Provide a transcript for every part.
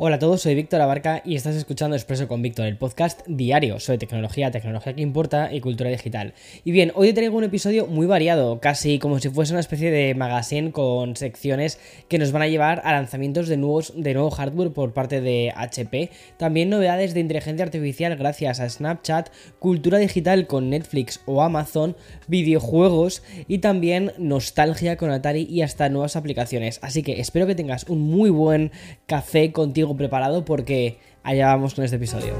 Hola a todos, soy Víctor Abarca y estás escuchando Expreso con Víctor, el podcast diario sobre tecnología, tecnología que importa y cultura digital. Y bien, hoy te traigo un episodio muy variado, casi como si fuese una especie de magazine con secciones que nos van a llevar a lanzamientos de, nuevos, de nuevo hardware por parte de HP, también novedades de inteligencia artificial gracias a Snapchat, cultura digital con Netflix o Amazon, videojuegos y también nostalgia con Atari y hasta nuevas aplicaciones. Así que espero que tengas un muy buen café contigo preparado porque allá vamos con este episodio.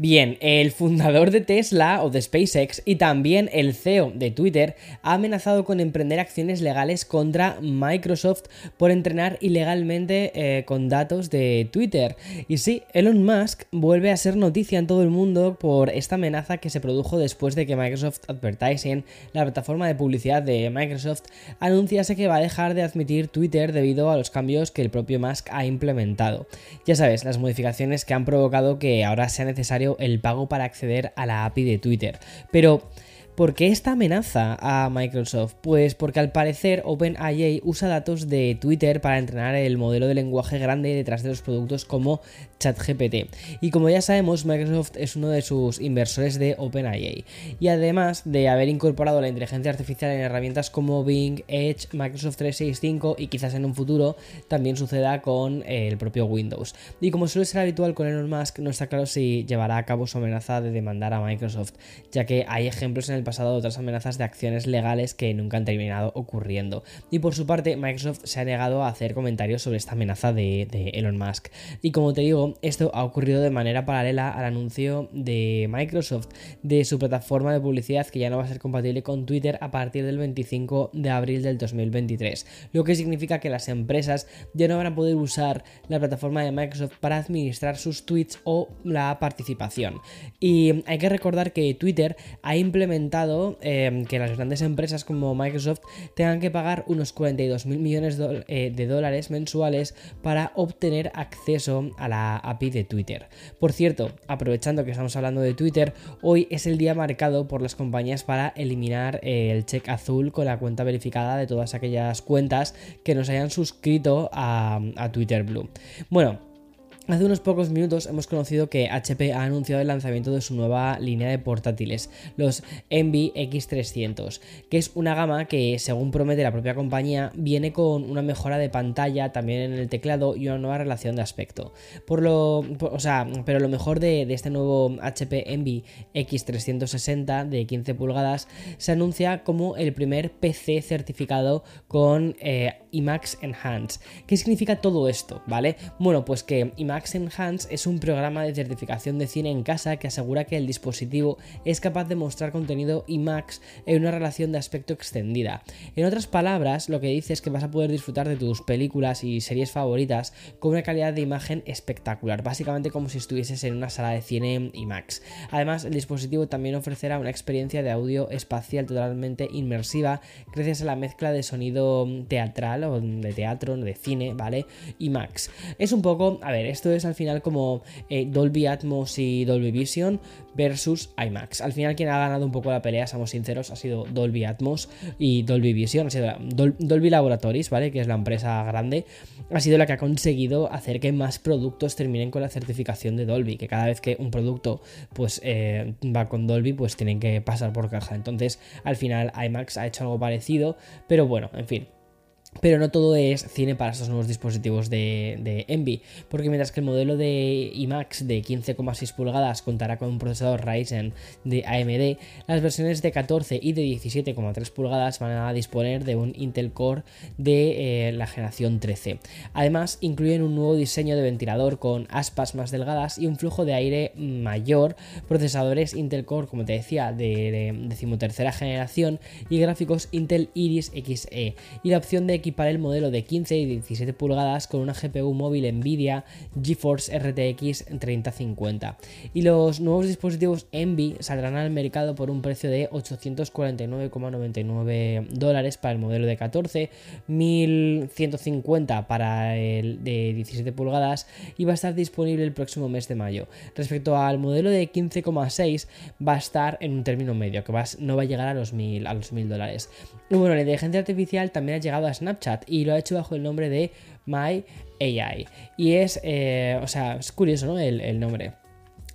Bien, el fundador de Tesla o de SpaceX y también el CEO de Twitter ha amenazado con emprender acciones legales contra Microsoft por entrenar ilegalmente eh, con datos de Twitter. Y sí, Elon Musk vuelve a ser noticia en todo el mundo por esta amenaza que se produjo después de que Microsoft Advertising, la plataforma de publicidad de Microsoft, anunciase que va a dejar de admitir Twitter debido a los cambios que el propio Musk ha implementado. Ya sabes, las modificaciones que han provocado que ahora sea necesario el pago para acceder a la API de Twitter. Pero ¿Por qué esta amenaza a Microsoft? Pues porque al parecer OpenAI usa datos de Twitter para entrenar el modelo de lenguaje grande detrás de los productos como ChatGPT. Y como ya sabemos, Microsoft es uno de sus inversores de OpenAI. Y además de haber incorporado la inteligencia artificial en herramientas como Bing, Edge, Microsoft 365 y quizás en un futuro también suceda con el propio Windows. Y como suele ser habitual con Elon Musk, no está claro si llevará a cabo su amenaza de demandar a Microsoft, ya que hay ejemplos en el pasado de otras amenazas de acciones legales que nunca han terminado ocurriendo. Y por su parte, Microsoft se ha negado a hacer comentarios sobre esta amenaza de, Elon Musk. Y como te digo, esto ha ocurrido de manera paralela al anuncio de Microsoft de su plataforma de publicidad que ya no va a ser compatible con Twitter a partir del 25 de abril del 2023. Lo que significa que las empresas ya no van a poder usar la plataforma de Microsoft para administrar sus tweets o la participación. Y hay que recordar que Twitter ha implementado Em, que las grandes empresas como Microsoft tengan que pagar unos 42 mil millones eh, de dólares mensuales para obtener acceso a la API de Twitter. Por cierto, aprovechando que estamos hablando de Twitter, hoy es el día marcado por las compañías para eliminar eh, el check azul con la cuenta verificada de todas aquellas cuentas que nos hayan suscrito a, a Twitter Blue. Bueno, Hace unos pocos minutos hemos conocido que HP ha anunciado el lanzamiento de su nueva línea de portátiles, los Envy X300, que es una gama que, según promete la propia compañía, viene con una mejora de pantalla, también en el teclado y una nueva relación de aspecto. Por lo, o sea, pero lo mejor de, este nuevo HP Envy X360 de 15 pulgadas se anuncia como el primer PC certificado con eh, IMAX Enhance. ¿Qué significa todo esto? ¿Vale? Bueno, pues que IMAX Enhance es un programa de certificación de cine en casa que asegura que el dispositivo es capaz de mostrar contenido IMAX en una relación de aspecto extendida. En otras palabras, lo que dice es que vas a poder disfrutar de tus películas y series favoritas con una calidad de imagen espectacular, básicamente como si estuvieses en una sala de cine IMAX. Además, el dispositivo también ofrecerá una experiencia de audio espacial totalmente inmersiva gracias a la mezcla de sonido teatral o de teatro, de cine, ¿vale? IMAX. Es un poco, a ver, esto es al final como eh, Dolby Atmos y Dolby Vision versus IMAX. Al final quien ha ganado un poco la pelea, seamos sinceros, ha sido Dolby Atmos y Dolby Vision, ha sido Dolby Laboratories, ¿vale? Que es la empresa grande, ha sido la que ha conseguido hacer que más productos terminen con la certificación de Dolby, que cada vez que un producto pues eh, va con Dolby, pues tienen que pasar por caja. Entonces, al final IMAX ha hecho algo parecido, pero bueno, en fin. Pero no todo es cine para estos nuevos dispositivos de, Envy, porque mientras que el modelo de IMAX de 15,6 pulgadas contará con un procesador Ryzen de AMD, las versiones de 14 y de 17,3 pulgadas van a disponer de un Intel Core de eh, la generación 13. Además, incluyen un nuevo diseño de ventilador con aspas más delgadas y un flujo de aire mayor, procesadores Intel Core, como te decía, de, decimotercera generación y gráficos Intel Iris Xe, y la opción de equipar el modelo de 15 y 17 pulgadas con una GPU móvil Nvidia GeForce RTX 3050. Y los nuevos dispositivos Envy saldrán al mercado por un precio de 849,99 dólares para el modelo de 14, 1150 para el de 17 pulgadas y va a estar disponible el próximo mes de mayo. Respecto al modelo de 15,6 va a estar en un término medio, que no va a llegar a los 1000 a los 1000 dólares. Y bueno, la inteligencia artificial también ha llegado a Snapchat y lo ha hecho bajo el nombre de My AI. Y es, eh, o sea, es curioso, el nombre.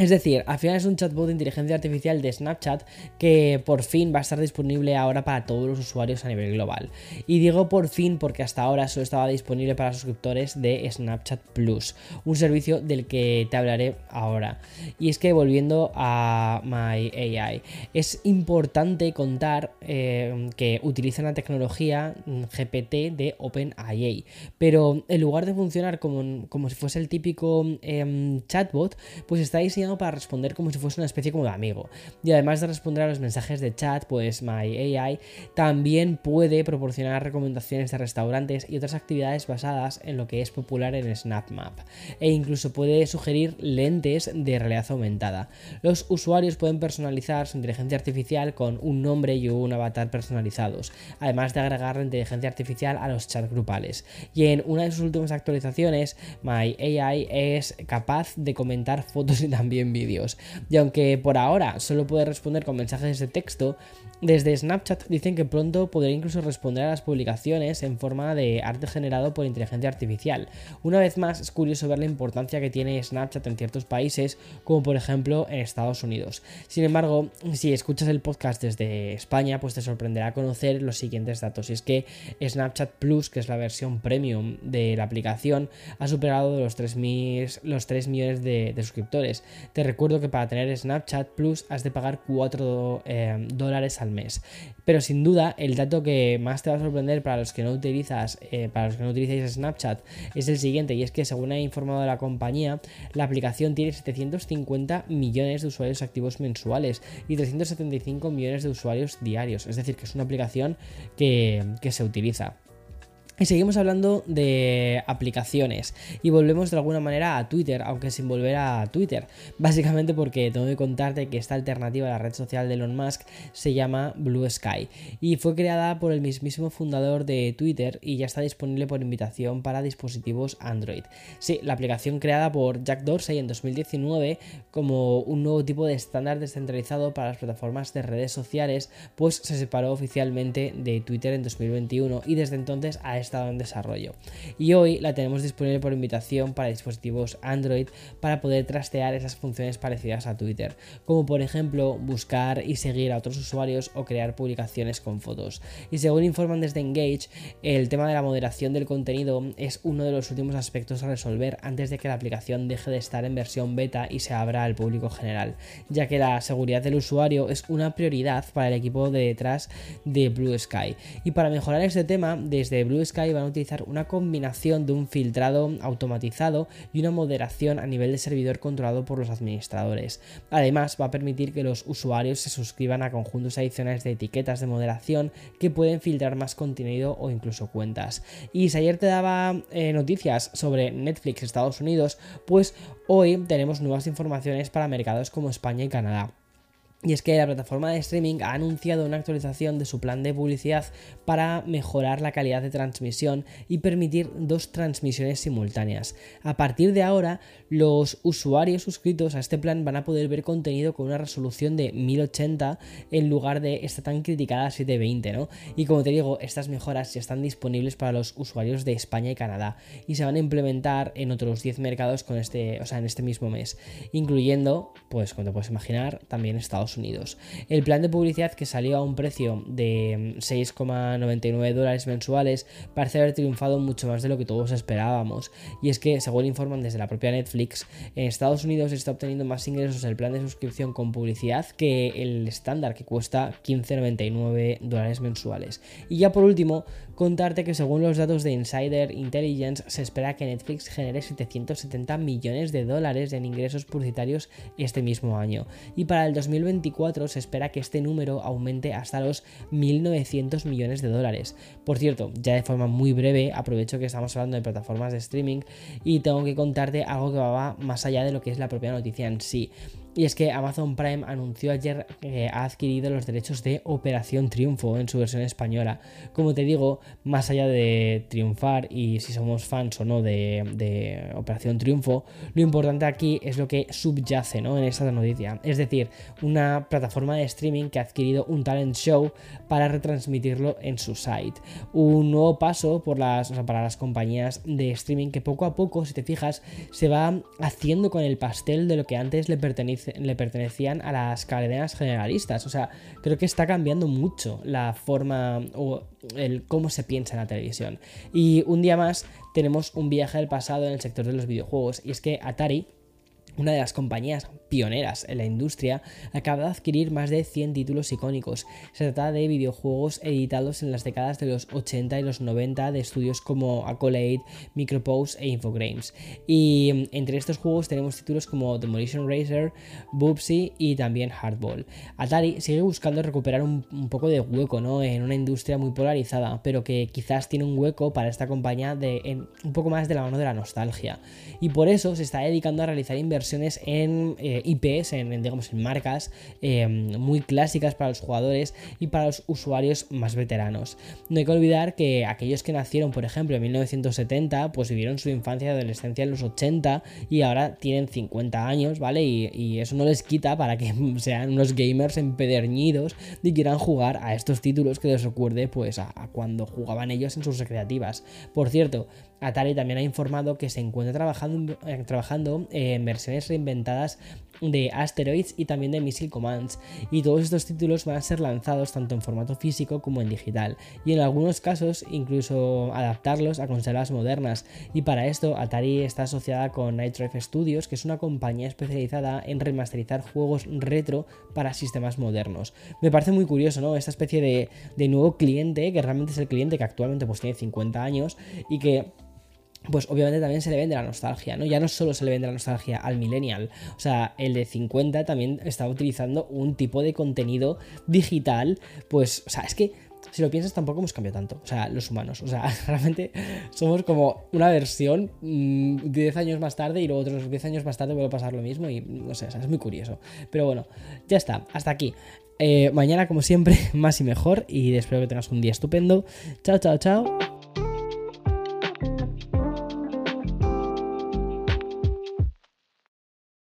Es decir, al final es un chatbot de inteligencia artificial de Snapchat que por fin va a estar disponible ahora para todos los usuarios a nivel global. Y digo por fin porque hasta ahora solo estaba disponible para suscriptores de Snapchat Plus, un servicio del que te hablaré ahora. Y es que volviendo a My AI, es importante contar eh, que utilizan la tecnología GPT de OpenAI, pero en lugar de funcionar como, como si fuese el típico em, chatbot, pues está diseñado para responder como si fuese una especie como de amigo. Y además de responder a los mensajes de chat, pues My AI también puede proporcionar recomendaciones de restaurantes y otras actividades basadas en lo que es popular en SnapMap. E incluso puede sugerir lentes de realidad aumentada. Los usuarios pueden personalizar su inteligencia artificial con un nombre y un avatar personalizados, además de agregar la inteligencia artificial a los chats grupales. Y en una de sus últimas actualizaciones, My AI es capaz de comentar fotos y también vídeos. Y aunque por ahora solo puede responder con mensajes de texto, desde Snapchat dicen que pronto podrá incluso responder a las publicaciones en forma de arte generado por inteligencia artificial. Una vez más, es curioso ver la importancia que tiene Snapchat en ciertos países, como por ejemplo en Estados Unidos. Sin embargo, si escuchas el podcast desde España, pues te sorprenderá conocer los siguientes datos. Y es que Snapchat Plus, que es la versión premium de la aplicación, ha superado los 3, los 3 millones de, suscriptores. Te recuerdo que para tener Snapchat Plus has de pagar 4 eh, dólares al mes. Pero sin duda, el dato que más te va a sorprender para los que no utilizas, eh, para los que no utilizáis Snapchat, es el siguiente, y es que según ha informado la compañía, la aplicación tiene 750 millones de usuarios activos mensuales y 375 millones de usuarios diarios. Es decir, que es una aplicación que, que se utiliza. Y seguimos hablando de aplicaciones y volvemos de alguna manera a Twitter, aunque sin volver a Twitter. Básicamente porque tengo que contarte que esta alternativa a la red social de Elon Musk se llama Blue Sky y fue creada por el mismísimo fundador de Twitter y ya está disponible por invitación para dispositivos Android. Sí, la aplicación creada por Jack Dorsey en 2019 como un nuevo tipo de estándar descentralizado para las plataformas de redes sociales, pues se separó oficialmente de Twitter en 2021 y desde entonces ha estado en desarrollo. Y hoy la tenemos disponible por invitación para dispositivos Android para poder trastear esas funciones parecidas a Twitter, como por ejemplo buscar y seguir a otros usuarios o crear publicaciones con fotos. Y según informan desde Engage, el tema de la moderación del contenido es uno de los últimos aspectos a resolver antes de que la aplicación deje de estar en versión beta y se abra al público general, ya que la seguridad del usuario es una prioridad para el equipo de detrás de Blue Sky. Y para mejorar este tema, desde Blue Sky van a utilizar una combinación de un filtrado automatizado y una moderación a nivel de servidor controlado por los administradores. Además, va a permitir que los usuarios se suscriban a conjuntos adicionales de etiquetas de moderación que pueden filtrar más contenido o incluso cuentas. Y si ayer te daba eh, noticias sobre Netflix Estados Unidos, pues hoy tenemos nuevas informaciones para mercados como España y Canadá. Y es que la plataforma de streaming ha anunciado una actualización de su plan de publicidad para mejorar la calidad de transmisión y permitir dos transmisiones simultáneas. A partir de ahora, los usuarios suscritos a este plan van a poder ver contenido con una resolución de 1080 en lugar de esta tan criticada 720, ¿no? Y como te digo, estas mejoras ya están disponibles para los usuarios de España y Canadá y se van a implementar en otros 10 mercados con este, o sea, en este mismo mes, incluyendo, pues como te puedes imaginar, también Estados Unidos. El plan de publicidad que salió a un precio de 6,99 dólares mensuales parece haber triunfado mucho más de lo que todos esperábamos. Y es que, según informan desde la propia Netflix, en Estados Unidos está obteniendo más ingresos el plan de suscripción con publicidad que el estándar que cuesta 15,99 dólares mensuales. Y ya por último, contarte que según los datos de Insider Intelligence se espera que Netflix genere 770 millones de dólares en ingresos publicitarios este mismo año. Y para el 2020 2024 se espera que este número aumente hasta los 1.900 millones de dólares. Por cierto, ya de forma muy breve, aprovecho que estamos hablando de plataformas de streaming y tengo que contarte algo que va más allá de lo que es la propia noticia en sí. Y es que Amazon Prime anunció ayer que ha adquirido los derechos de Operación Triunfo en su versión española. Como te digo, más allá de triunfar y si somos fans o no de, Operación Triunfo, lo importante aquí es lo que subyace ¿no? en esta noticia. Es decir, una plataforma de streaming que ha adquirido un talent show para retransmitirlo en su site. Un nuevo paso por las, para las compañías de streaming que poco a poco, si te fijas, se va haciendo con el pastel de lo que antes le pertenecía le pertenecían a las cadenas generalistas. O sea, creo que está cambiando mucho la forma o el cómo se piensa en la televisión. Y un día más tenemos un viaje al pasado en el sector de los videojuegos. Y es que Atari una de las compañías pioneras en la industria, acaba de adquirir más de 100 títulos icónicos. Se trata de videojuegos editados en las décadas de los 80 y los 90 de estudios como Accolade, Micropose e Infogrames. Y mm, entre estos juegos tenemos títulos como Demolition Racer, Boopsy y también Hardball. Atari sigue buscando recuperar un, poco de hueco ¿no? en una industria muy polarizada, pero que quizás tiene un hueco para esta compañía de, un poco más de la mano de la nostalgia. Y por eso se está dedicando a realizar inversiones en eh, IPs, en, digamos, en marcas eh, muy clásicas para los jugadores y para los usuarios más veteranos. No hay que olvidar que aquellos que nacieron, por ejemplo, en 1970, pues vivieron su infancia y adolescencia en los 80 y ahora tienen 50 años, ¿vale? Y, eso no les quita para que sean unos gamers empedernidos y quieran jugar a estos títulos que les recuerde pues a, cuando jugaban ellos en sus recreativas. Por cierto, Atari también ha informado que se encuentra trabajando, trabajando en versiones reinventadas de Asteroids y también de Missile Commands. Y todos estos títulos van a ser lanzados tanto en formato físico como en digital. Y en algunos casos incluso adaptarlos a consolas modernas. Y para esto Atari está asociada con Night Drive Studios, que es una compañía especializada en remasterizar juegos retro para sistemas modernos. Me parece muy curioso, ¿no? Esta especie de, de nuevo cliente, que realmente es el cliente que actualmente pues tiene 50 años y que pues obviamente también se le vende la nostalgia, ¿no? Ya no solo se le vende la nostalgia al millennial, o sea, el de 50 también está utilizando un tipo de contenido digital, pues, o sea, es que si lo piensas tampoco hemos cambiado tanto, o sea, los humanos, o sea, realmente somos como una versión 10 mm, años más tarde y luego otros 10 años más tarde vuelve a pasar lo mismo y no sé, o sea, es muy curioso. Pero bueno, ya está, hasta aquí. Eh, mañana, como siempre, más y mejor y espero que tengas un día estupendo. Chao, chao, chao.